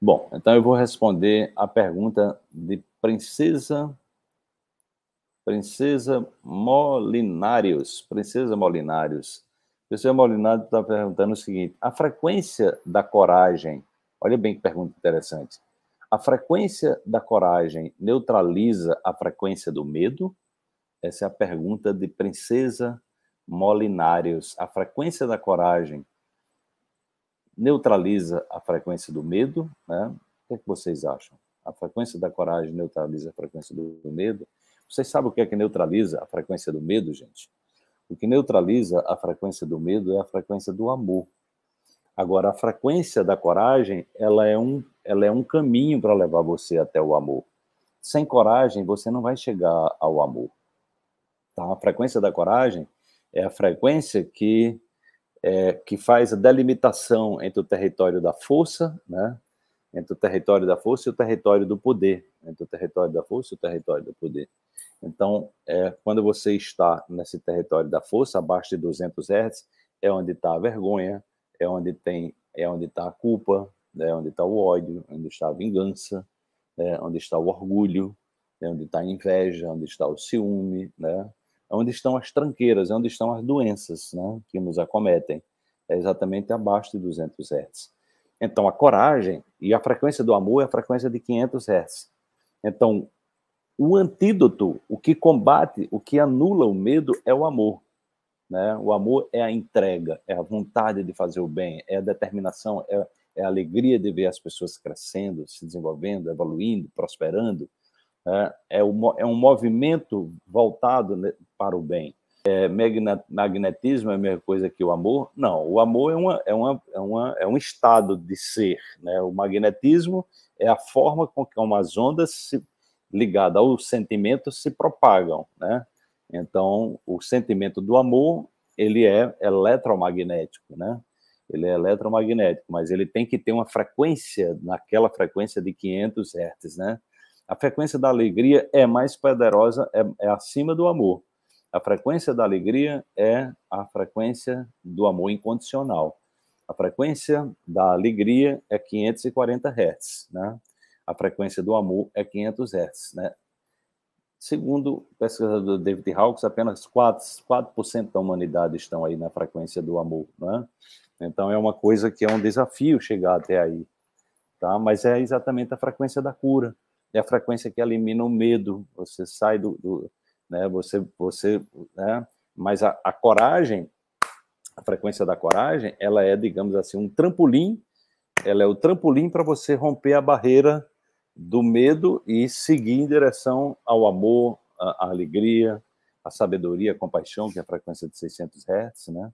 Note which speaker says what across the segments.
Speaker 1: Bom, então eu vou responder a pergunta de Princesa Princesa Molinários. Princesa Molinários. Princesa Molinários está perguntando o seguinte: a frequência da coragem, olha bem que pergunta interessante. A frequência da coragem neutraliza a frequência do medo? Essa é a pergunta de Princesa Molinários. A frequência da coragem neutraliza a frequência do medo? Né? O que, é que vocês acham? A frequência da coragem neutraliza a frequência do medo? Vocês sabem o que é que neutraliza a frequência do medo, gente? O que neutraliza a frequência do medo é a frequência do amor. Agora, a frequência da coragem, ela é um, ela é um caminho para levar você até o amor. Sem coragem, você não vai chegar ao amor. Tá? A frequência da coragem é a frequência que, é, que faz a delimitação entre o território da força, né? entre o território da força e o território do poder, entre o território da força e o território do poder. Então, é, quando você está nesse território da força, abaixo de 200 Hz, é onde está a vergonha, é onde tem, é onde está a culpa, é onde está o ódio, é onde está a vingança, é onde está o orgulho, é onde está a inveja, onde está o ciúme, né? É onde estão as tranqueiras, é onde estão as doenças né, que nos acometem. É exatamente abaixo de 200 Hz. Então, a coragem e a frequência do amor é a frequência de 500 Hz. Então, o antídoto, o que combate, o que anula o medo é o amor. Né? O amor é a entrega, é a vontade de fazer o bem, é a determinação, é, é a alegria de ver as pessoas crescendo, se desenvolvendo, evoluindo, prosperando. Né? É, é um movimento voltado né, para o bem. É, magnetismo é a mesma coisa que o amor? Não, o amor é, uma, é, uma, é, uma, é um estado de ser. Né? O magnetismo é a forma com que as ondas se ligada ao sentimento se propagam, né? Então, o sentimento do amor, ele é eletromagnético, né? Ele é eletromagnético, mas ele tem que ter uma frequência, naquela frequência de 500 Hz, né? A frequência da alegria é mais poderosa, é, é acima do amor. A frequência da alegria é a frequência do amor incondicional. A frequência da alegria é 540 Hz, né? a frequência do amor é 500 Hz, né? Segundo o pesquisador David Hawkes, apenas 4%, 4 da humanidade estão aí na frequência do amor, né? Então é uma coisa que é um desafio chegar até aí, tá? Mas é exatamente a frequência da cura, é a frequência que elimina o medo, você sai do, do né? Você, você, né? Mas a, a coragem, a frequência da coragem, ela é, digamos assim, um trampolim, ela é o trampolim para você romper a barreira do medo e seguir em direção ao amor, à, alegria, à sabedoria, à compaixão, que é a frequência de 600 Hz, né?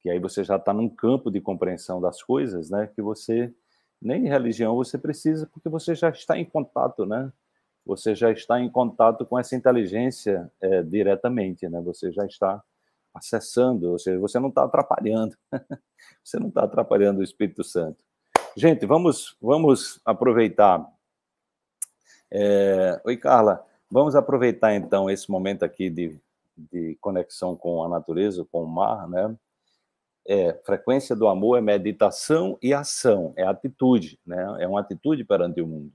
Speaker 1: Que aí você já está num campo de compreensão das coisas, né? Que você nem religião você precisa, porque você já está em contato, né? Você já está em contato com essa inteligência é, diretamente, né? Você já está acessando, ou seja, você não está atrapalhando, você não está atrapalhando o Espírito Santo. Gente, vamos vamos aproveitar é... Oi, Carla. Vamos aproveitar então esse momento aqui de, de conexão com a natureza, com o mar, né? É, frequência do amor é meditação e ação, é atitude, né? É uma atitude perante o mundo.